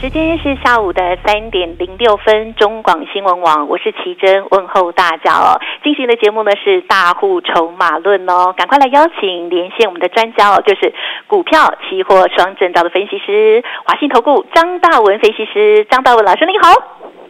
时间是下午的三点零六分，中广新闻网，我是奇珍，问候大家哦。进行的节目呢是大户筹码论哦，赶快来邀请连线我们的专家哦，就是股票期货双证照的分析师，华信投顾张大文分析师，张大文老师您好，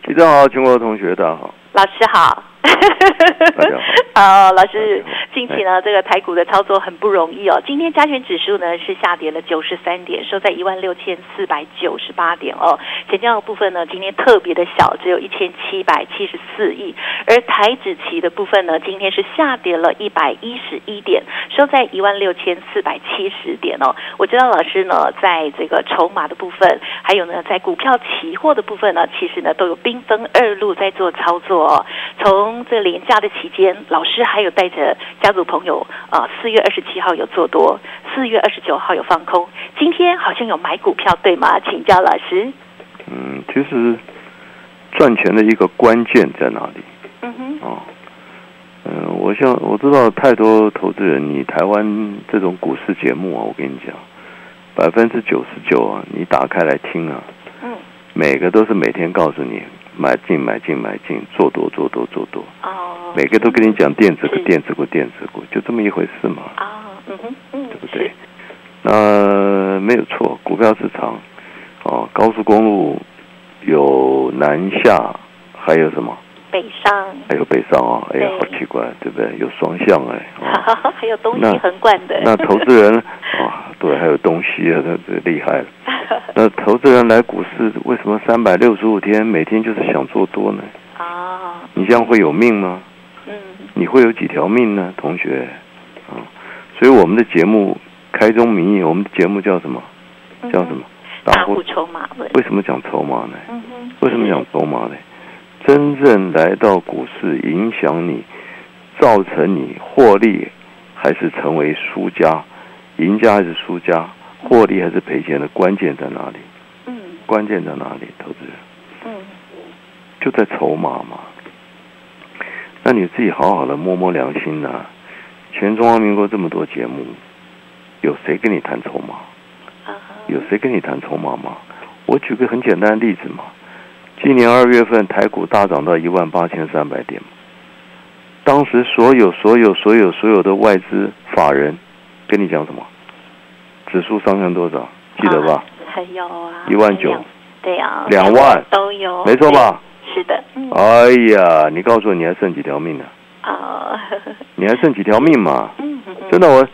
奇珍好，全国同学大家好，老师好。大家好，老师，近期呢，这个台股的操作很不容易哦。今天加权指数呢是下跌了九十三点，收在一万六千四百九十八点哦。成交的部分呢，今天特别的小，只有一千七百七十四亿。而台指期的部分呢，今天是下跌了一百一十一点，收在一万六千四百七十点哦。我知道老师呢，在这个筹码的部分，还有呢，在股票期货的部分呢，其实呢都有兵分二路在做操作哦。从这廉价的期间，老师还有带着家族朋友啊，四月二十七号有做多，四月二十九号有放空，今天好像有买股票对吗？请教老师。嗯，其实赚钱的一个关键在哪里？嗯哼。哦，嗯，我像我知道太多投资人，你台湾这种股市节目啊，我跟你讲，百分之九十九啊，你打开来听啊，嗯，每个都是每天告诉你。买进买进买进，做多做多做多。哦。每个都跟你讲电子股、电子股、电子股，就这么一回事嘛。啊，嗯哼，嗯，对不对？那没有错，股票市场，哦，高速公路有南下，还有什么？北上。还有北上啊！哎呀，好奇怪，对不对？有双向哎。还有东西横贯的。那投资人 啊，对，还有东西啊，这这厉害了。那投资人来股市，为什么三百六十五天每天就是想做多呢？啊，你这样会有命吗？嗯，你会有几条命呢，同学？啊，所以我们的节目开宗明义，我们的节目叫什么？叫什么？大户筹码为什么讲筹码呢？为什么讲筹码呢？真正来到股市，影响你，造成你获利，还是成为输家？赢家还是输家？获利还是赔钱的关键在哪里？嗯，关键在哪里？投资人，嗯，就在筹码嘛。那你自己好好的摸摸良心呐！全中华民国这么多节目，有谁跟你谈筹码？有谁跟你谈筹码吗？我举个很简单的例子嘛。今年二月份台股大涨到一万八千三百点，当时所有所有所有所有的外资法人跟你讲什么？指数上升多少？记得吧？还有啊，一万九，对啊，两万都有，没错吧？是的。哎呀，你告诉我，你还剩几条命呢？啊，你还剩几条命嘛？嗯，真的，我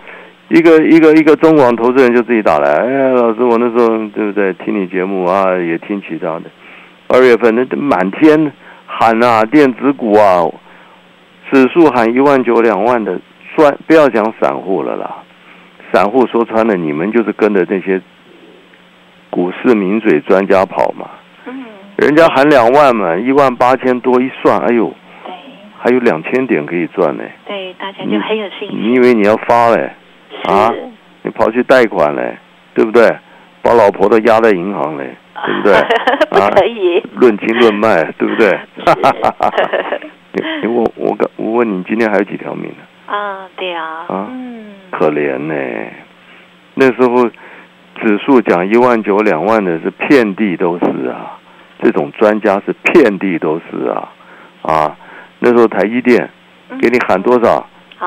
一个一个一个中广投资人就自己打来，哎呀，老师，我那时候对不对？听你节目啊，也听其他的。二月份那满天喊啊，电子股啊，指数喊一万九两万的，算不要讲散户了啦。散户说穿了，你们就是跟着那些股市名嘴专家跑嘛。嗯。人家喊两万嘛，一万八千多一算，哎呦。对。还有两千点可以赚呢。对，大家就很有信心。你以为你要发嘞？啊？你跑去贷款嘞，对不对？把老婆都压在银行嘞，对不对？不可以。论斤论卖，对不对？你你问我我问你，今天还有几条命呢？啊，对啊。啊。嗯。可怜呢，那时候指数讲一万九两万的是遍地都是啊，这种专家是遍地都是啊，啊，那时候台积电给你喊多少？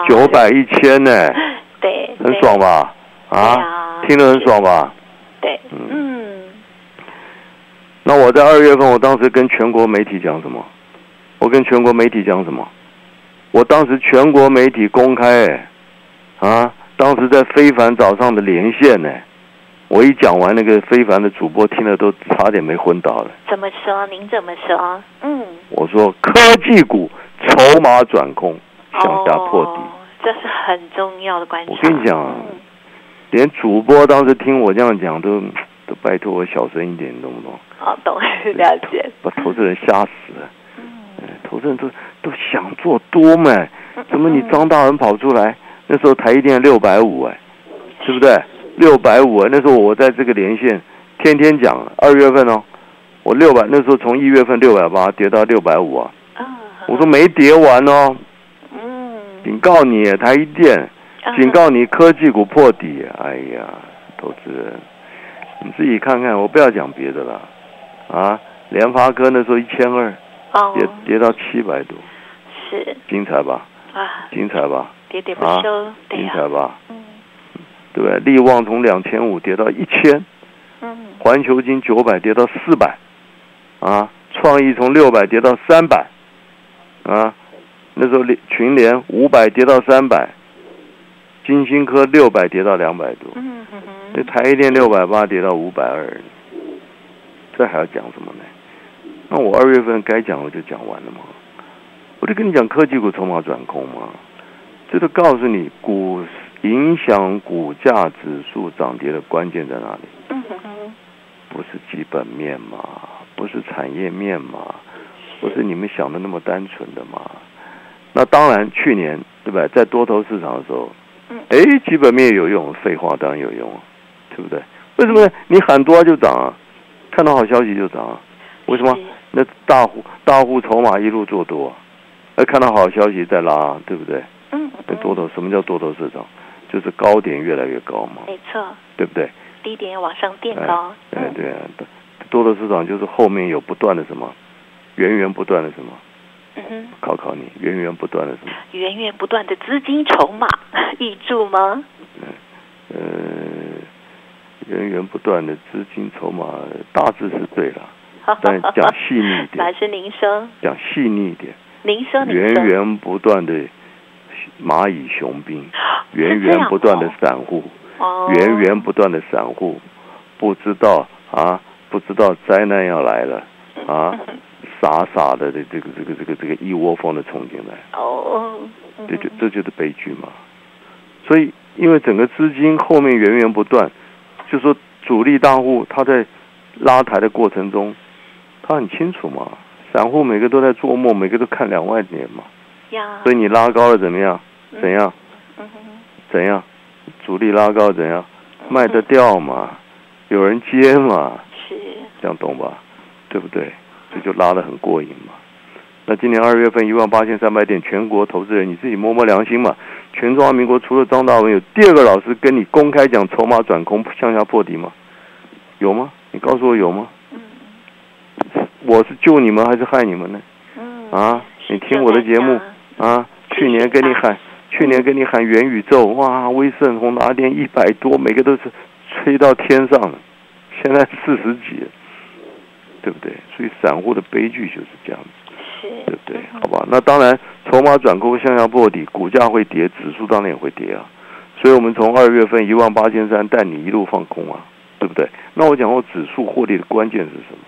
九百一千呢？对，很爽吧？啊，听得很爽吧？对，嗯。那我在二月份，我当时跟全国媒体讲什么？我跟全国媒体讲什么？我当时全国媒体公开。啊！当时在非凡早上的连线呢，我一讲完，那个非凡的主播听了都差点没昏倒了。怎么说？您怎么说？嗯，我说科技股筹码转空，向下破底，这是很重要的关键。我跟你讲，连主播当时听我这样讲，都都拜托我小声一点，懂不懂？好，懂，了解。把投资人吓死了。嗯，投资人都都想做多嘛？怎么你张大人跑出来？那时候台一电六百五哎，对不对？六百五啊，那时候我在这个连线天天讲，二月份哦，我六百那时候从一月份六百八跌到六百五啊，我说没跌完哦，嗯，警告你台一电，警告你科技股破底，哎呀，投资人，你自己看看，我不要讲别的了，啊，联发科那时候一千二，跌跌到七百多，是。精彩吧？啊，精彩吧？喋喋不休，精彩吧？嗯，对不对？力旺从两千五跌到一千，嗯，环球金九百跌到四百，啊，创意从六百跌到三百，啊，那时候联群联五百跌到三百，金星科六百跌到两百多，嗯哼哼，那台电六百八跌到五百二，这还要讲什么呢？那我二月份该讲我就讲完了吗？我就跟你讲科技股筹码转空嘛。这都告诉你，股影响股价指数涨跌的关键在哪里？嗯哼哼，不是基本面嘛，不是产业面嘛，不是你们想的那么单纯的嘛。那当然，去年对吧，在多头市场的时候，嗯，哎，基本面有用，废话当然有用，对不对？为什么呢？你喊多就涨啊，看到好消息就涨啊。为什么？那大户大户筹码一路做多，哎看到好消息再拉，对不对？嗯，多头什么叫多头市场？就是高点越来越高嘛，没错，对不对？低点要往上垫高，对对啊，多头市场就是后面有不断的什么，源源不断的什么，嗯哼，考考你，源源不断的什么？源源不断的资金筹码 溢注吗？嗯，呃，源源不断的资金筹码大致是对了，但讲细腻一点，老师您说，讲细腻一点。您说，源源不断的蚂蚁雄兵，源源不断的散户，源源不断的散户，不知道啊，不知道灾难要来了啊，傻傻的这这个这个这个这个一窝蜂的冲进来，哦，这就这就是悲剧嘛。所以，因为整个资金后面源源不断，就说主力大户他在拉抬的过程中，他很清楚嘛。散户每个都在做梦，每个都看两万点嘛，所以你拉高了怎么样？怎样？怎样？主力拉高怎样？卖得掉嘛？有人接嘛？是，这样懂吧？对不对？这就拉得很过瘾嘛。那今年二月份一万八千三百点，全国投资人你自己摸摸良心嘛。全中华民国除了张大文，有第二个老师跟你公开讲筹码转空向下破底吗？有吗？你告诉我有吗？我是救你们还是害你们呢？啊，你听我的节目啊！去年跟你喊，去年跟你喊元宇宙，哇，威盛、宏达电一百多，每个都是吹到天上了。现在四十几，对不对？所以散户的悲剧就是这样子，对不对？好吧，那当然，筹码转空向下破底，股价会跌，指数当然也会跌啊。所以我们从二月份一万八千三带你一路放空啊，对不对？那我讲过，指数获利的关键是什么？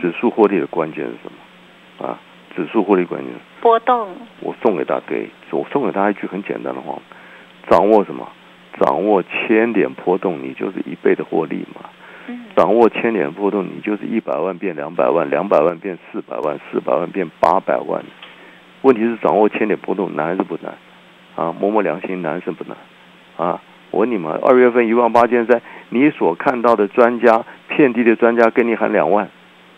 指数获利的关键是什么？啊，指数获利关键波动。我送给大家，对，我送给大家一句很简单的话：掌握什么？掌握千点波动，你就是一倍的获利嘛。掌握千点波动，你就是一百万变两百万，两百万变四百万，四百万变八百万。问题是掌握千点波动难还是不难？啊，摸摸良心，难是不难？啊，我问你们，二月份一万八千三，你所看到的专家，遍地的专家跟你喊两万。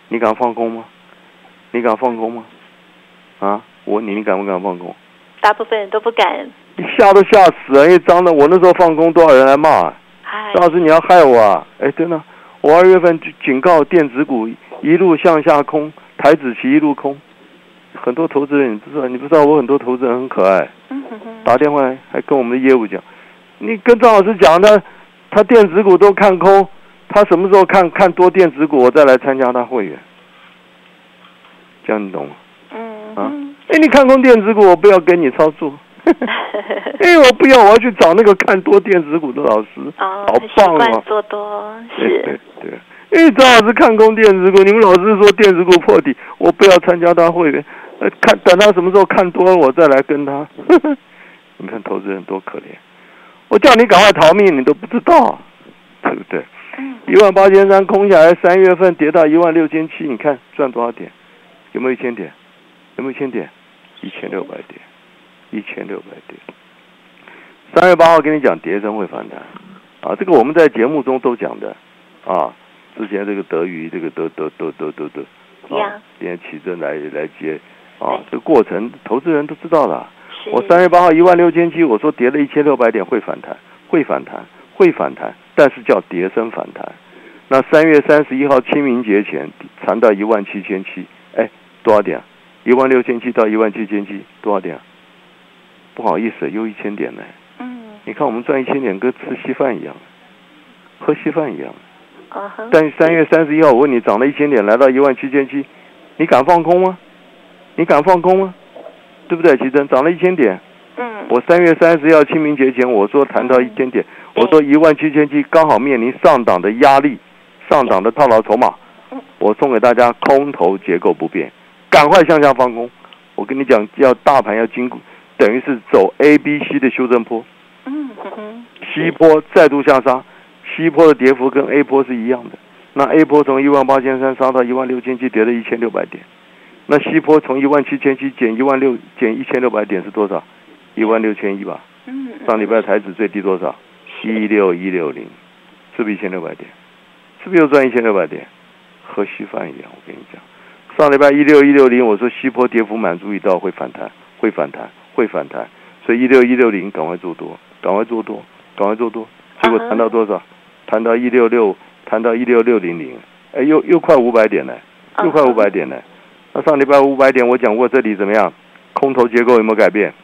你敢放空吗？你敢放空吗？啊！我问你，你敢不敢放空？大部分人都不敢。你吓都吓死了！因为张的，我那时候放空，多少人来骂啊？张老师，你要害我啊！哎，真的，我二月份就警告电子股一路向下空，台子期一路空。很多投资人你不知道，你不知道我很多投资人很可爱，打电话来还跟我们的业务讲，你跟张老师讲他，他电子股都看空。他什么时候看看多电子股，我再来参加他会员，这样你懂吗？哎，你看空电子股，我不要跟你操作。哎，我不要，我要去找那个看多电子股的老师。哦，好棒啊！做多是。对对，因为张老师看空电子股，你们老师说电子股破底，我不要参加他会员。呃，看等他什么时候看多了，我再来跟他。你看投资人多可怜，我叫你赶快逃命，你都不知道，对不对？一万八千三空下来，三月份跌到一万六千七，你看赚多少点？有没有一千点？有没有一千点？一千六百点，一千六百点。三月八号跟你讲，跌升会反弹，啊，这个我们在节目中都讲的，啊，之前这个德瑜这个都都都都都都，啊，今天起正来来接，啊，这个过程投资人都知道了。我三月八号一万六千七，我说跌了一千六百点会反弹，会反弹，会反弹，但是叫跌升反弹。那三月三十一号清明节前谈到一万七千七，哎，多少点？一万六千七到一万七千七，多少点？不好意思，又一千点呢。嗯。你看我们赚一千点，跟吃稀饭一样，喝稀饭一样。但三月三十一号，我问你，涨了一千点，来到一万七千七，你敢放空吗？你敢放空吗？对不对？奇珍涨了一千点。嗯。我三月三十号清明节前，我说谈到一千点，我说一万七千七刚好面临上档的压力，上档的套牢筹码。我送给大家空头结构不变，赶快向下放空。我跟你讲，要大盘要经过，等于是走 A、B、C 的修正坡。嗯哼西坡再度下杀，西坡的跌幅跟 A 坡是一样的。那 A 坡从一万八千三杀到一万六千七，跌了一千六百点。那西坡从一万七千七减一万六减一千六百点是多少？一万六千一吧。嗯。上礼拜台指最低多少？一六一六零，是不是一千六百点？是不是又赚一千六百点？和稀饭一样，我跟你讲。上礼拜一六一六零，我说西坡跌幅满足一到会反弹，会反弹，会反弹。所以一六一六零赶快做多，赶快做多，赶快做多。结果谈到多少？谈到一六六，谈到一六六零零，哎，又又快五百点了，又快五百点了。那上礼拜五百点，我讲过这里怎么样？空头结构有没有改变？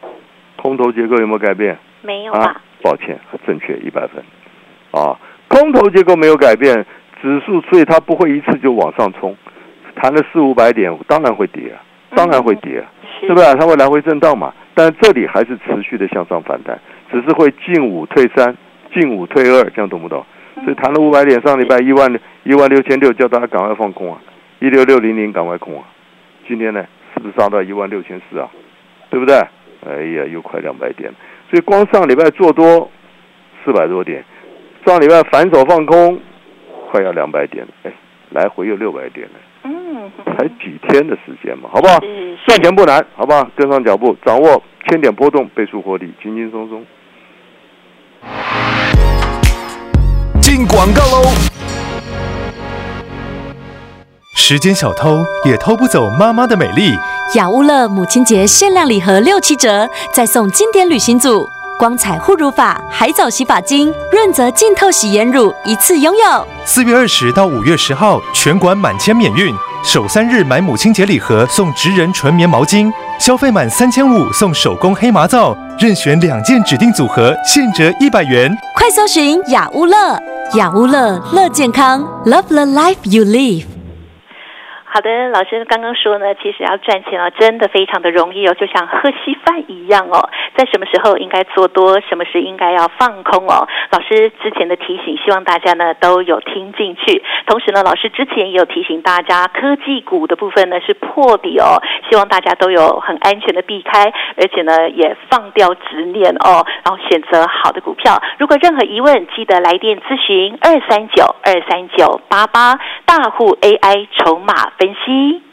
空头结构有没有改变？没有啊，抱歉，正确一百分。啊，空头结构没有改变，指数所以它不会一次就往上冲，谈了四五百点，当然会跌啊，当然会跌啊，是不是？它会来回震荡嘛，但这里还是持续的向上反弹，只是会进五退三，进五退二，这样懂不懂？所以谈了五百点，上礼拜一万一万六千六，叫大家赶快放空啊，一六六零零赶快空啊。今天呢，是不是杀到一万六千四啊？对不对？哎呀，又快两百点，所以光上礼拜做多四百多点，上礼拜反手放空快要两百点了，哎，来回又六百点了，嗯。才几天的时间嘛，好不好？赚钱不难，好不好？跟上脚步，掌握千点波动，倍数获利，轻轻松松。进广告喽！时间小偷也偷不走妈妈的美丽。雅乌乐母亲节限量礼盒六七折，再送经典旅行组、光彩护乳法、海藻洗发精、润泽净透洗颜乳，一次拥有。四月二十到五月十号，全馆满千免运。首三日买母亲节礼盒送职人纯棉毛巾，消费满三千五送手工黑麻皂，任选两件指定组合，现折一百元。快搜寻雅屋乐，雅屋乐乐健康，Love the life you live。好的，老师刚刚说呢，其实要赚钱啊，真的非常的容易哦，就像喝稀饭一样哦。在什么时候应该做多，什么时应该要放空哦。老师之前的提醒，希望大家呢都有听进去。同时呢，老师之前也有提醒大家，科技股的部分呢是破底哦，希望大家都有很安全的避开，而且呢也放掉执念哦，然后选择好的股票。如果任何疑问，记得来电咨询二三九二三九八八大户 AI 筹码分析。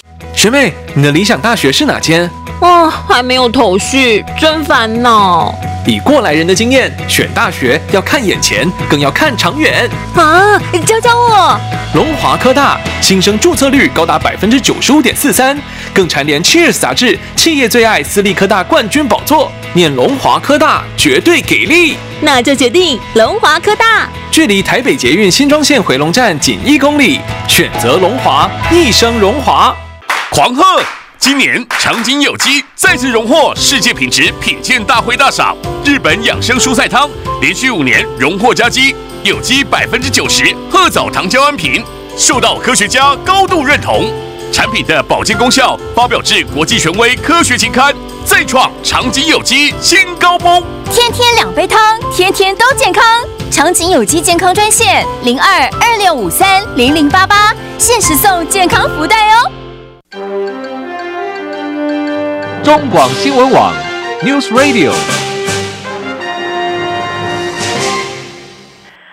学妹，你的理想大学是哪间？哦，还没有头绪，真烦恼以过来人的经验，选大学要看眼前，更要看长远。啊！教教我。龙华科大新生注册率高达百分之九十五点四三，更蝉联《Cheers》杂志企业最爱私立科大冠军宝座。念龙华科大绝对给力，那就决定龙华科大。距离台北捷运新庄线回龙站仅一公里，选择龙华，一生荣华。狂鹤！今年长景有机再次荣获世界品质品鉴大会大赏，日本养生蔬菜汤连续五年荣获佳绩，有机百分之九十褐藻糖胶安瓶，受到科学家高度认同。产品的保健功效发表至国际权威科学期刊，再创长景有机新高峰。天天两杯汤，天天都健康。长景有机健康专线零二二六五三零零八八，限时送健康福袋哦。中广新闻网，News Radio。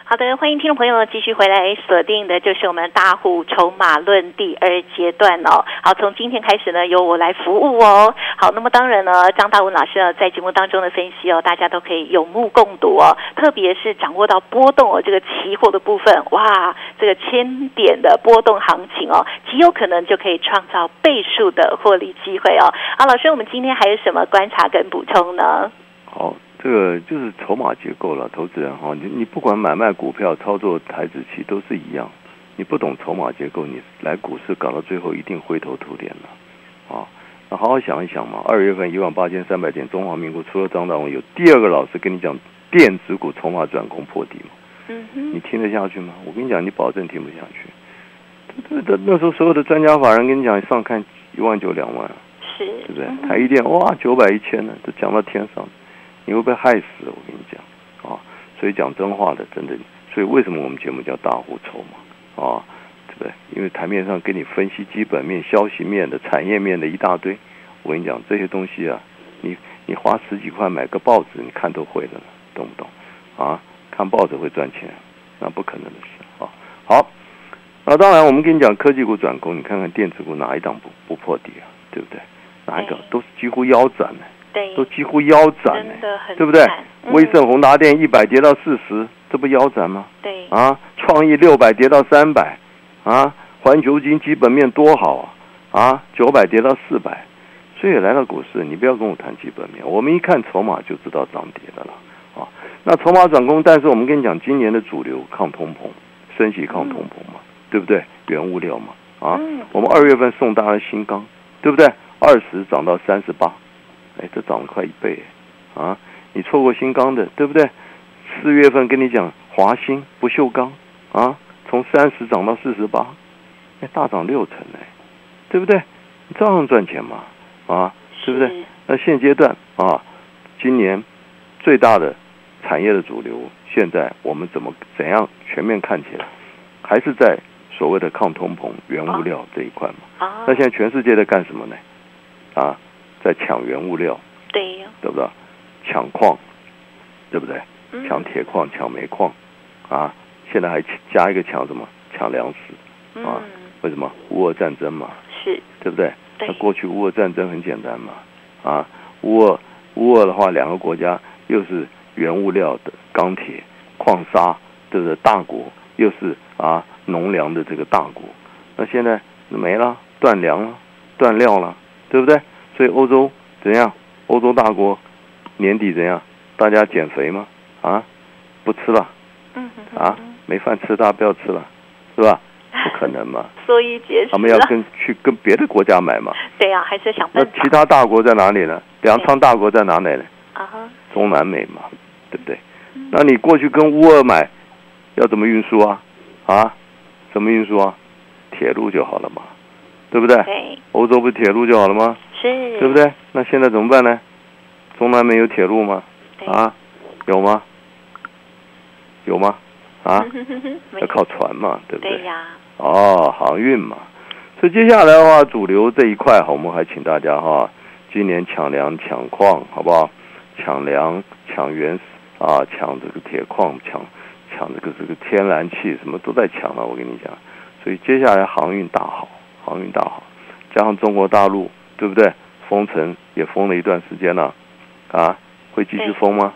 好的，欢迎听众朋友继续回来锁定的，就是我们大户筹码论第二阶段哦。好，从今天开始呢，由我来服务哦。好，那么当然呢，张大文老师呢在节目当中的分析哦，大家都可以有目共睹哦。特别是掌握到波动哦，这个期货的部分，哇，这个千点的波动行情哦，极有可能就可以创造倍数的获利机会哦。好，老师，我们今天还有什么观察跟补充呢？好。这个就是筹码结构了，投资人哈，你你不管买卖股票、操作台子期都是一样，你不懂筹码结构，你来股市搞到最后一定灰头土脸了，那好好想一想嘛。二月份一万八千三百点，中华民国除了张大伟，有第二个老师跟你讲电子股筹码转攻破底嘛？嗯哼，你听得下去吗？我跟你讲，你保证听不下去。这这那时候所有的专家法人跟你讲上看一万九两万，是，对不对？台一电哇九百一千呢，都讲到天上。你会被害死，我跟你讲啊！所以讲真话的，真的。所以为什么我们节目叫大户筹码啊？对？因为台面上给你分析基本面、消息面的、产业面的一大堆。我跟你讲，这些东西啊，你你花十几块买个报纸，你看都会的，懂不懂？啊，看报纸会赚钱，那不可能的事啊！好，那当然，我们跟你讲科技股转攻，你看看电子股哪一档不不破底啊？对不对？哪一个都是几乎腰斩呢？都几乎腰斩，对不对？威盛宏达电一百跌到四十，这不腰斩吗？对啊，创意六百跌到三百，啊，环球金基本面多好啊，啊，九百跌到四百，所以来到股市，你不要跟我谈基本面，我们一看筹码就知道涨跌的了啊。那筹码转攻，但是我们跟你讲，今年的主流抗通膨，升息抗通膨嘛，对不对？原物料嘛，啊，我们二月份送大家新钢，对不对？二十涨到三十八。哎，这涨了快一倍，啊！你错过新钢的，对不对？四月份跟你讲华兴不锈钢，啊，从三十涨到四十八，哎，大涨六成哎，对不对？照样赚钱嘛，啊，对不对？那现阶段啊，今年最大的产业的主流，现在我们怎么怎样全面看起来，还是在所谓的抗通膨、原物料这一块嘛？啊，那现在全世界在干什么呢？啊？在抢原物料，对呀，对不对？抢矿，对不对？抢铁矿、抢煤矿，啊，现在还加一个抢什么？抢粮食，啊？为什么？乌俄战争嘛，是，对不对？那过去乌俄战争很简单嘛，啊，乌俄乌俄的话，两个国家又是原物料的钢铁、矿砂，对不对？大国又是啊农粮的这个大国，那现在没了，断粮了，断料了，对不对？所以欧洲怎样？欧洲大国年底怎样？大家减肥吗？啊，不吃了。嗯啊，没饭吃，大家不要吃了，是吧？不可能嘛。所以。他们要跟去跟别的国家买嘛。对呀，还是想那其他大国在哪里呢？粮仓大国在哪里呢？啊哈。中南美嘛，对不对？那你过去跟乌尔买，要怎么运输啊？啊，怎么运输啊？铁路就好了嘛，对不对？对。欧洲不是铁路就好了吗？是，对不对？那现在怎么办呢？中南美有铁路吗？啊，有吗？有吗？啊，要靠船嘛，对不对？对呀。哦，航运嘛。所以接下来的话，主流这一块，我们还请大家哈，今年抢粮抢矿，好不好？抢粮抢原石啊，抢这个铁矿，抢抢这个这个天然气，什么都在抢了。我跟你讲，所以接下来航运大好，航运大好。加上中国大陆，对不对？封城也封了一段时间了，啊，会继续封吗？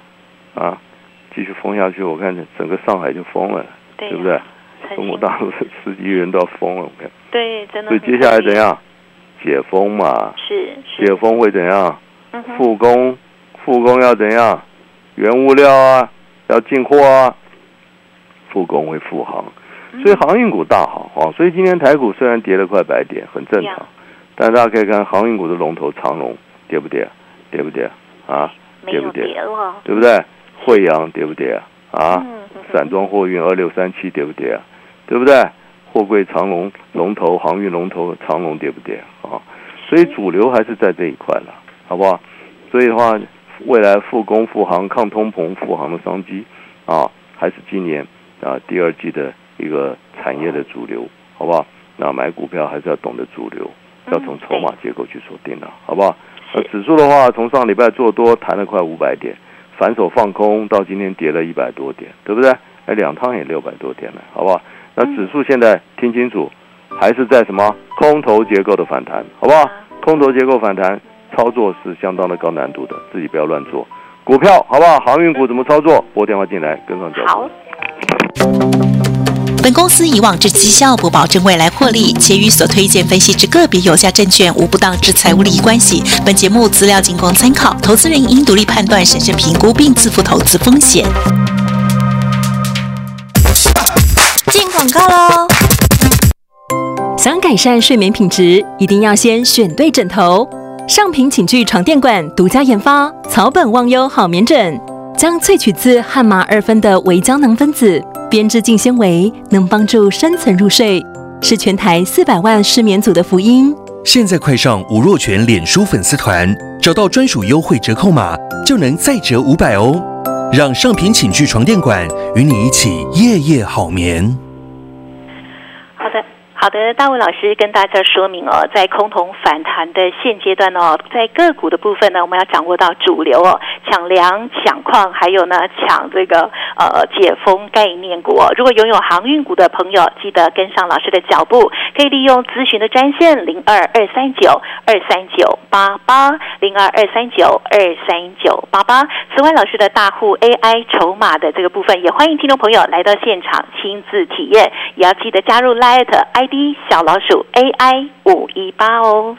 啊，继续封下去，我看整个上海就封了，对不对？中国大陆的十几亿人都要封了，我看。对，真的。所以接下来怎样？解封嘛。是。解封会怎样？复工，复工要怎样？原物料啊，要进货啊。复工会复航，所以航运股大好啊。所以今天台股虽然跌了快百点，很正常。但大家可以看航运股的龙头长龙跌不跌？跌不跌？啊？跌不跌？对不对？惠阳跌不跌？啊？啊散装货运二六三七跌不跌啊？对不对？货柜长龙龙头、航运龙头长龙跌不跌啊？所以主流还是在这一块了，好不好？所以的话，未来复工复航、抗通膨复航的商机啊，还是今年啊第二季的一个产业的主流，好不好？那买股票还是要懂得主流，要从筹码结构去锁定的，好不好？那指数的话，从上礼拜做多弹了快五百点，反手放空到今天跌了一百多点，对不对？哎，两趟也六百多点了，好不好？那指数现在听清楚，还是在什么空头结构的反弹，好不好？空头结构反弹操作是相当的高难度的，自己不要乱做股票，好不好？航运股怎么操作？拨电话进来跟上脚步。公司以往之绩效不保证未来获利，且与所推荐分析之个别有价证券无不当之财务利益关系。本节目资料仅供参考，投资人应独立判断、审慎评估并自负投资风险。进广告喽！想改善睡眠品质，一定要先选对枕头。上品寝具床垫馆独家研发草本忘忧好眠枕，将萃取自汉麻二酚的微胶囊分子。编织净纤维能帮助深层入睡，是全台四百万失眠组的福音。现在快上吴若泉脸书粉丝团，找到专属优惠折扣码，就能再折五百哦！让上品寝具床垫馆与你一起夜夜好眠。好的，大卫老师跟大家说明哦，在空头反弹的现阶段哦，在个股的部分呢，我们要掌握到主流哦，抢粮、抢矿，还有呢抢这个呃解封概念股哦。如果拥有航运股的朋友，记得跟上老师的脚步，可以利用咨询的专线零二二三九二三九八八零二二三九二三九八八。此外，老师的大户 AI 筹码的这个部分，也欢迎听众朋友来到现场亲自体验，也要记得加入 Light I。小老鼠 AI 五一八哦。